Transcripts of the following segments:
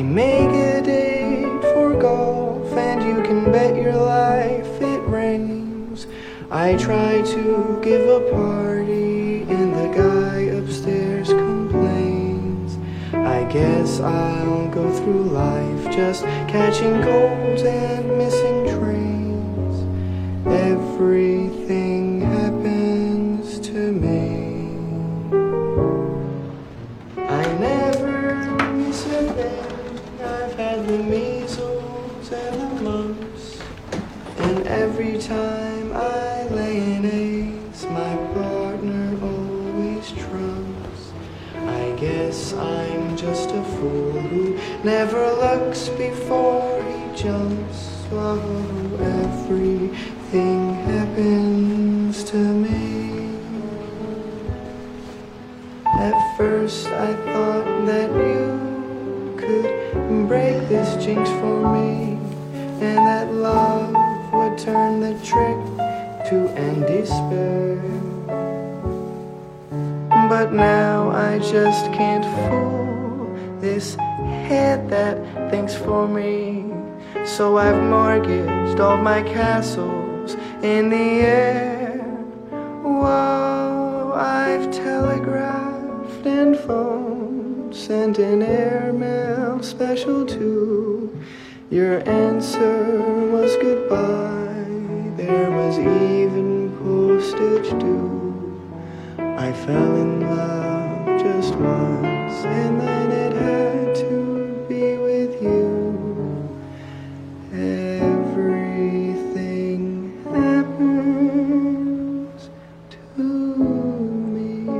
I make a date for golf, and you can bet your life it rains. I try to give a party, and the guy upstairs complains. I guess I'll go through life just catching colds and missing trains. Everything guess I'm just a fool who never looks before he jumps. Oh, everything happens to me. At first I thought that you could break this jinx for me And that love would turn the trick to end despair But now I just can't fool this head that thinks for me So I've mortgaged all my castles in the air Whoa, I've telegraphed and phoned, sent an airmail special too. Your answer was goodbye, there was I fell in love just once, and then it had to be with you. Everything happens to me.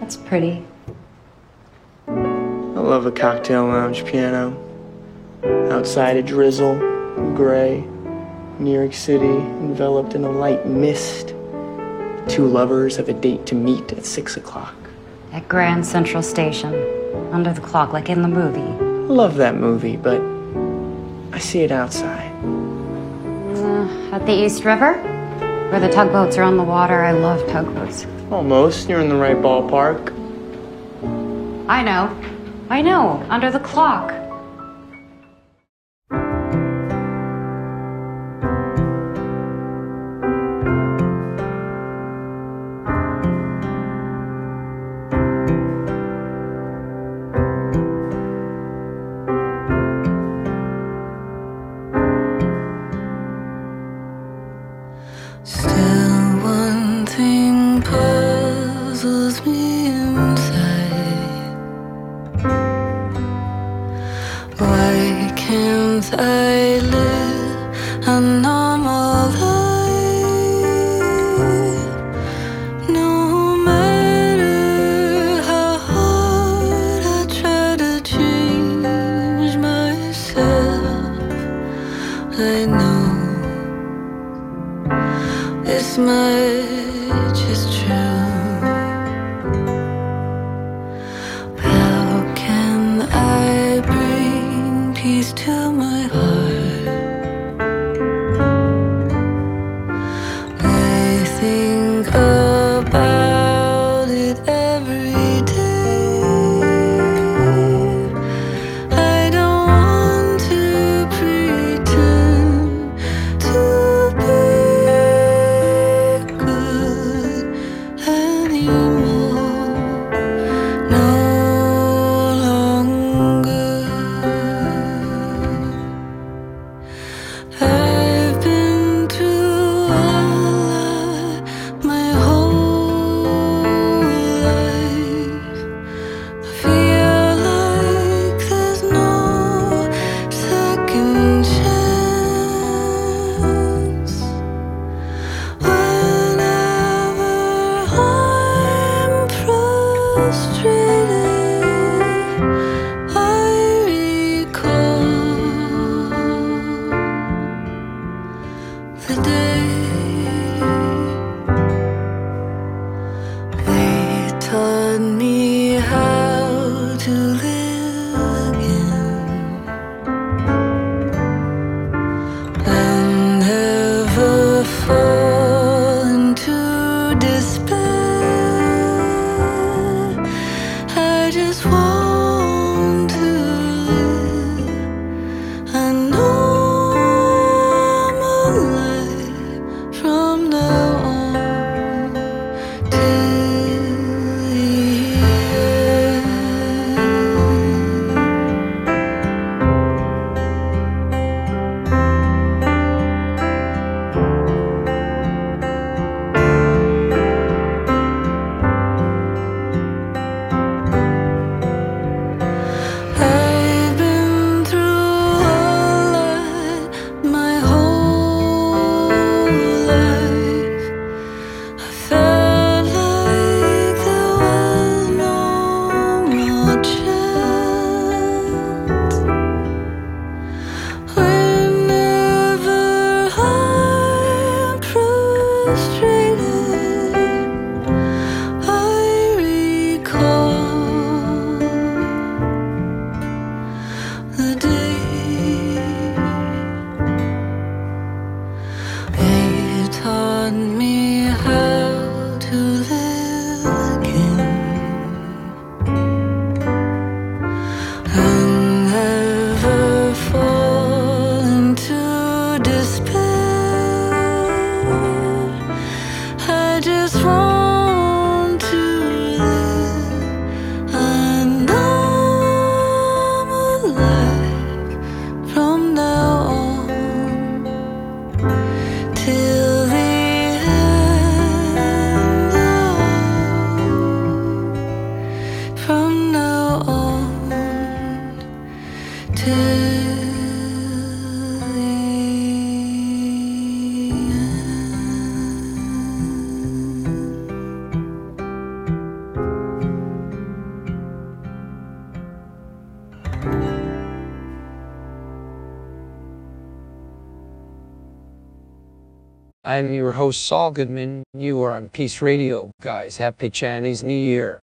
That's pretty. I love a cocktail lounge piano. Outside a drizzle, gray. New York City enveloped in a light mist. Two lovers have a date to meet at six o'clock. At Grand Central Station, under the clock, like in the movie. Love that movie, but I see it outside. Uh, at the East River, where the tugboats are on the water. I love tugboats. Almost. You're in the right ballpark. I know. I know. Under the clock. This much is true. I'm your host, Saul Goodman. You are on Peace Radio. Guys, happy Chinese New Year.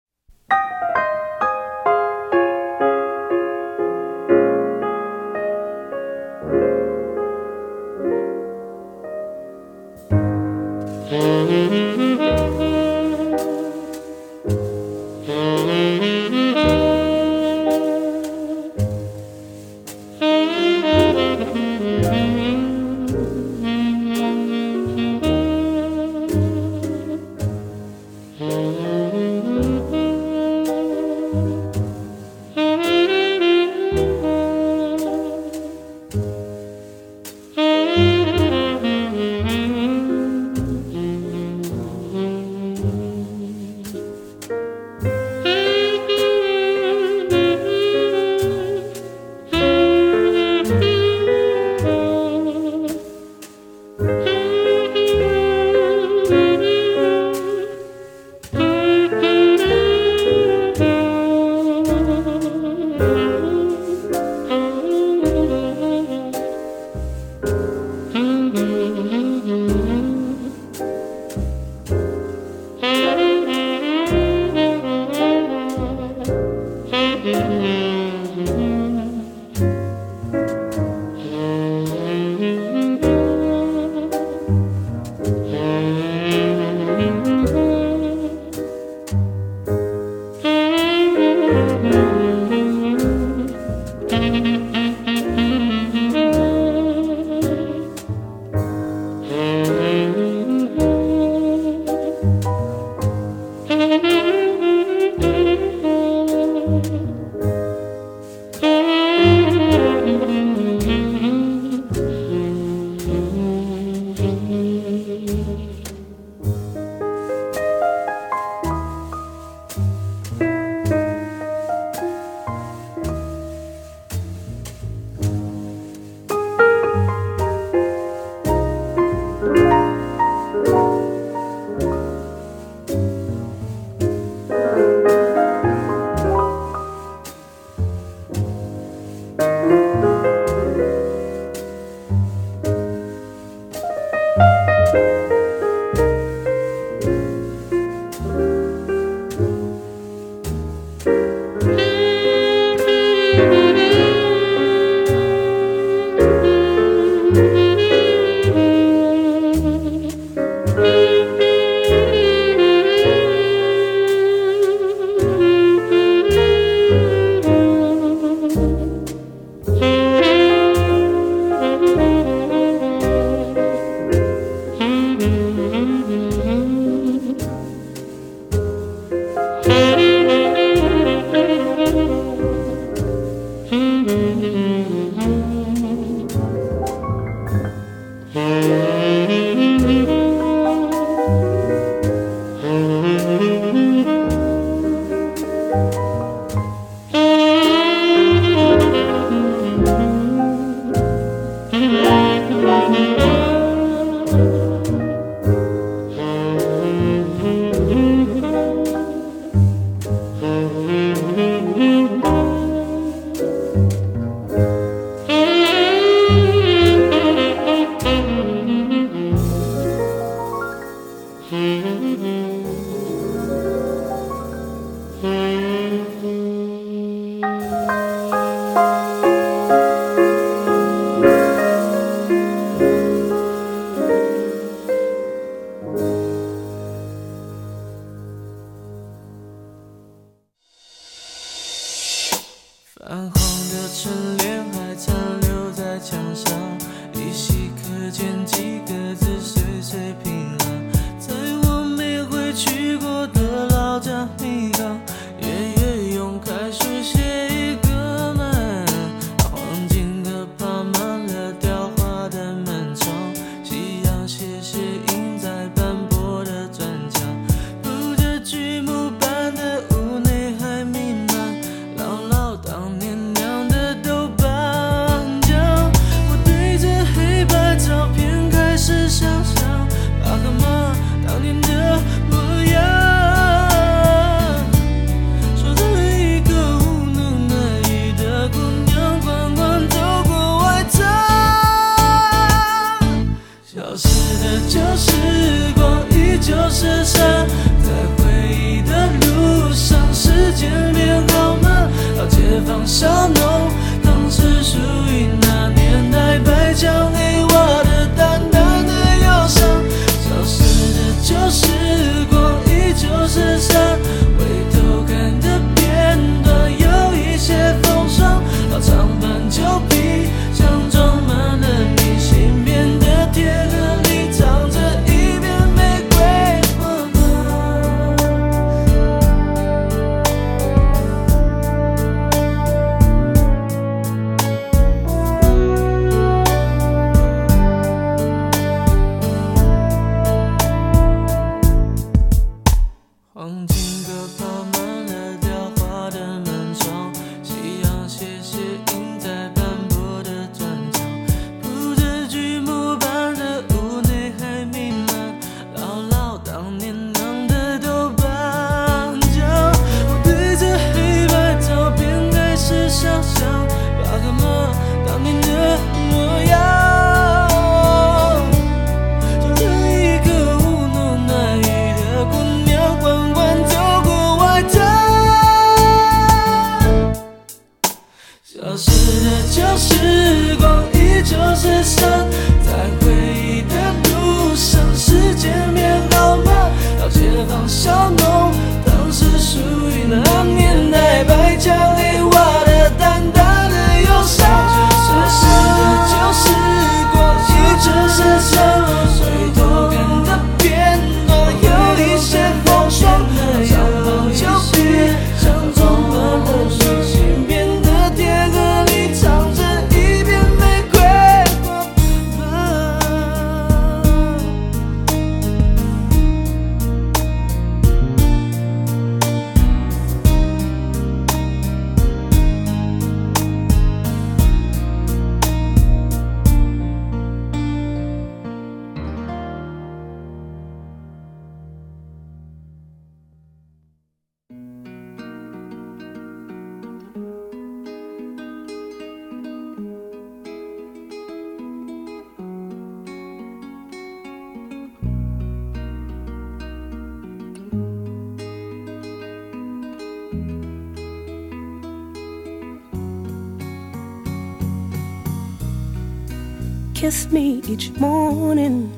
kiss me each morning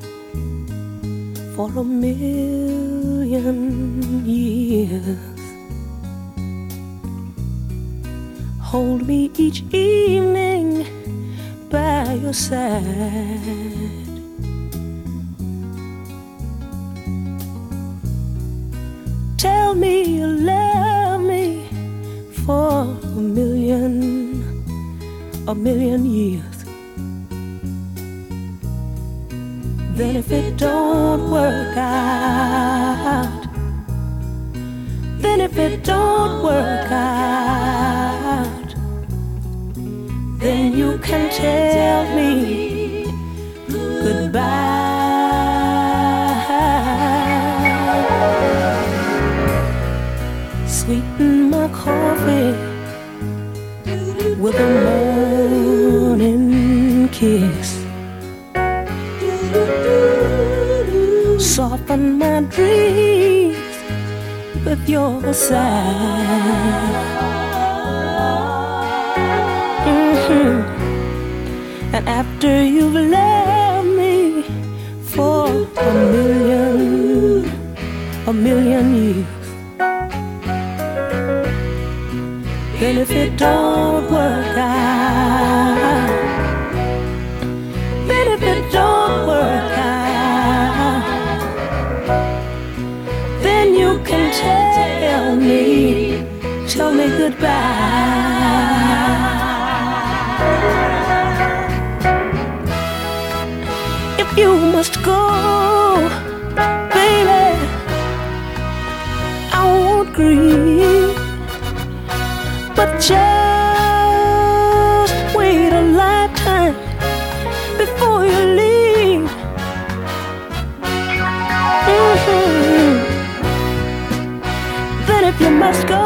for a million years. Hold me each evening by your side. Tell me you love me for a million, a million years. Then if it don't work out, then if it don't work out, then you can tell me goodbye. Sweeten my coffee with a morning kiss. and my dreams with your side. Mm-hmm. And after you've left me for a million, a million years, then if it don't work out. goodbye. If you must go, baby, I won't grieve, but just wait a lifetime before you leave. Mm -hmm. Then if you must go.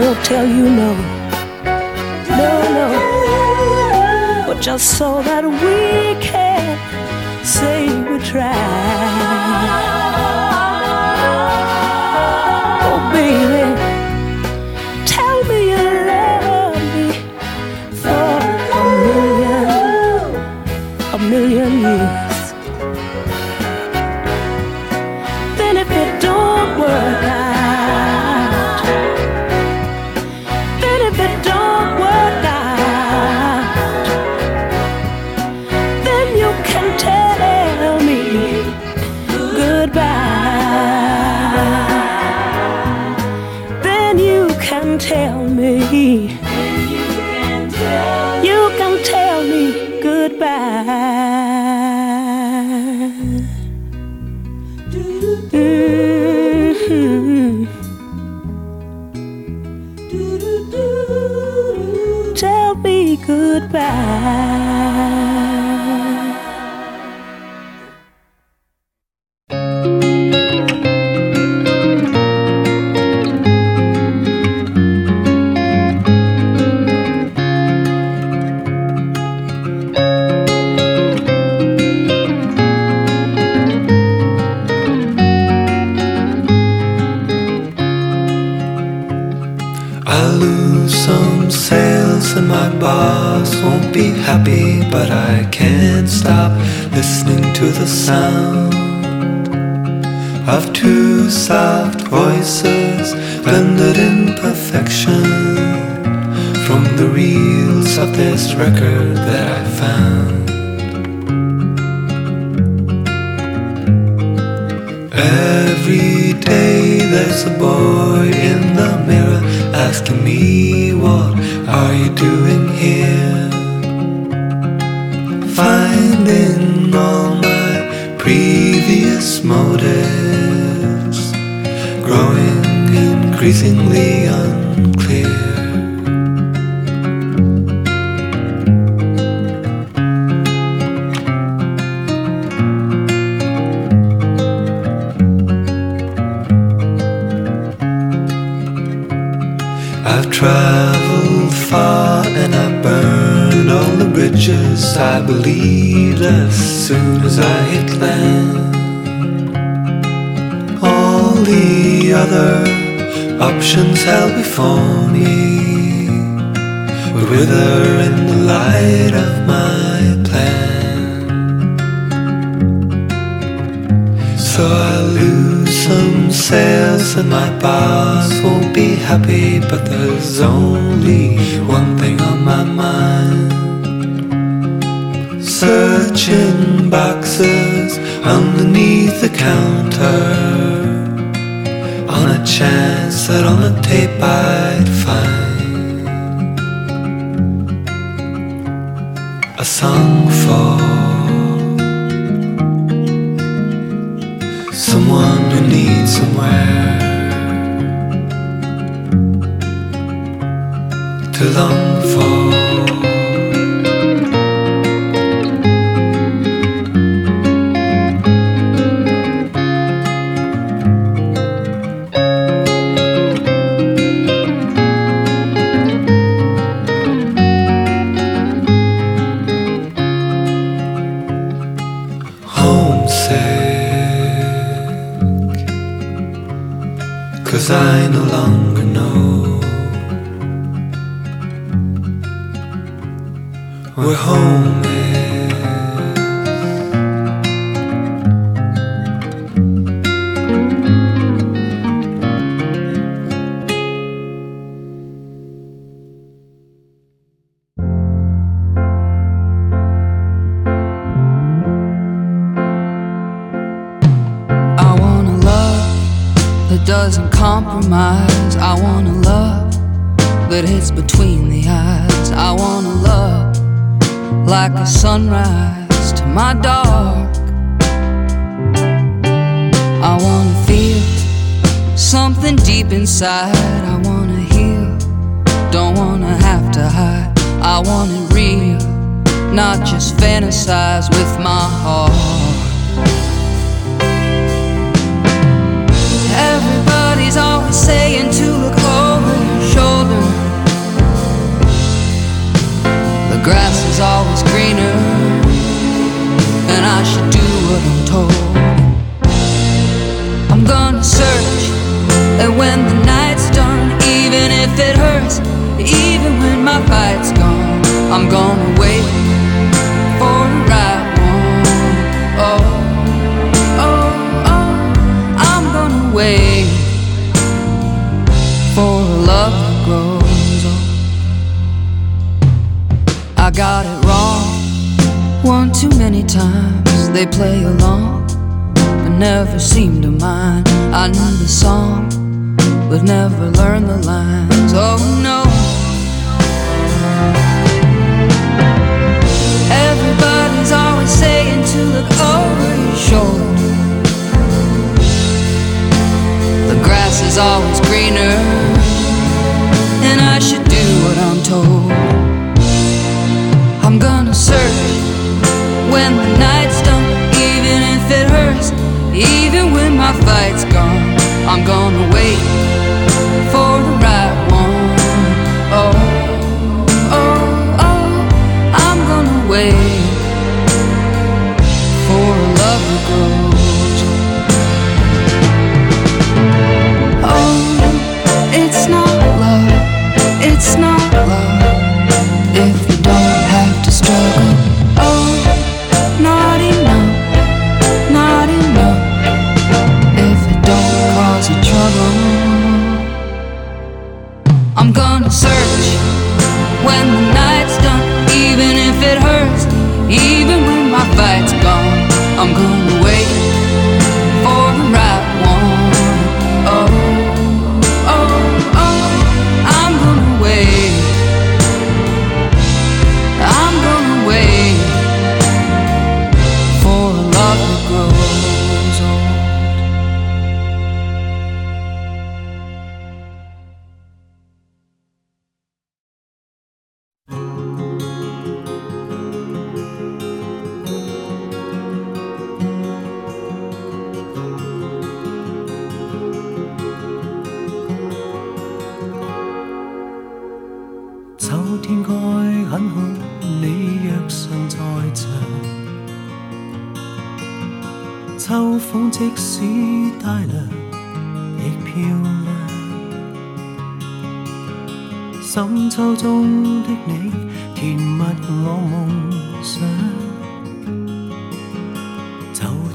will tell you no. No, no. But just so that we can say we tried. Oh, baby. tell me. but I can't stop listening to the sound of two soft voices blended in perfection from the reels of this record that I found. Every day there's a boy in the mirror asking me, What are you doing here? in all my previous motives, growing increasingly unclear. I've traveled far and I burn. Bridges, I believed as soon as I hit land. All the other options held before me would wither in the light of my plan. So I lose some sales and my boss won't be happy, but there's only one thing on my mind searching boxes underneath the counter on a chance that on the tape I'd find a song for someone who needs somewhere. doesn't compromise. I wanna love that hits between the eyes. I wanna love like a sunrise to my dark. I wanna feel something deep inside. I wanna heal, don't wanna have to hide. I want it real, not just fantasize with my heart. trying to look over your shoulder. The grass is always greener, and I should do what I'm told. I'm gonna search, and when the night's done, even if it hurts, even when my fight's gone, I'm gonna wait. They play along, but never seem to mind. I knew the song, but never learned the lines. Oh no. Everybody's always saying to look over your shoulder. The grass is always greener,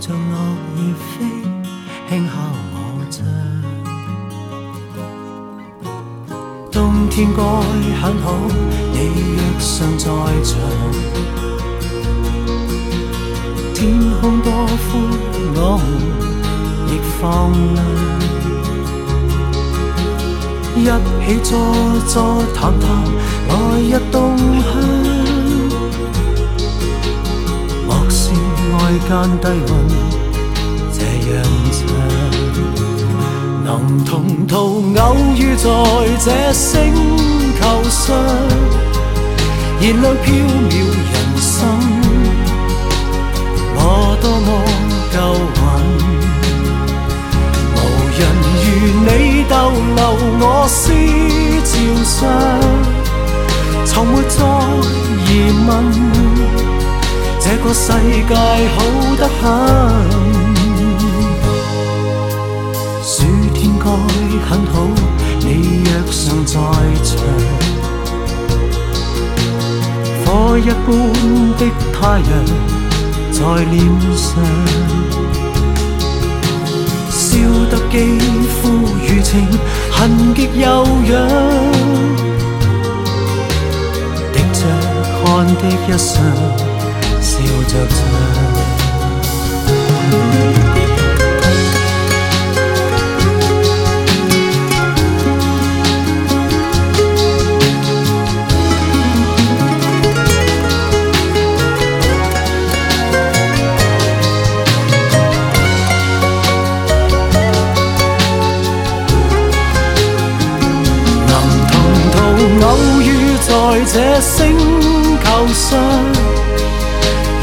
像落葉飛，輕敲我窗。冬天該很好，你若尚在場。天空多寬，我们亦放亮。一起坐坐談談，來日動向。間低溫，這樣長。能同途偶遇在這星球上，燃亮飄渺人生。我多麼夠運，無人如你逗留我思潮上，從沒再疑問，這個世界好得很。暑天該很好，你若尚在場。火一般的太陽在臉上，燒得肌肤如情，痕極悠揚。滴着汗的一双，着唱。能同途偶遇在这星球上，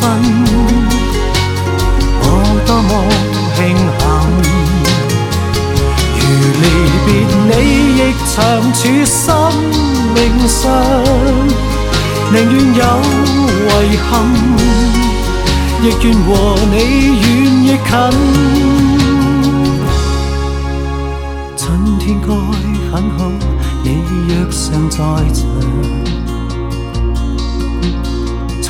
分，我多么庆幸。如离别你，亦长处生命上，宁愿有遗憾，亦愿和你远亦近。春天该很好，你若尚在场。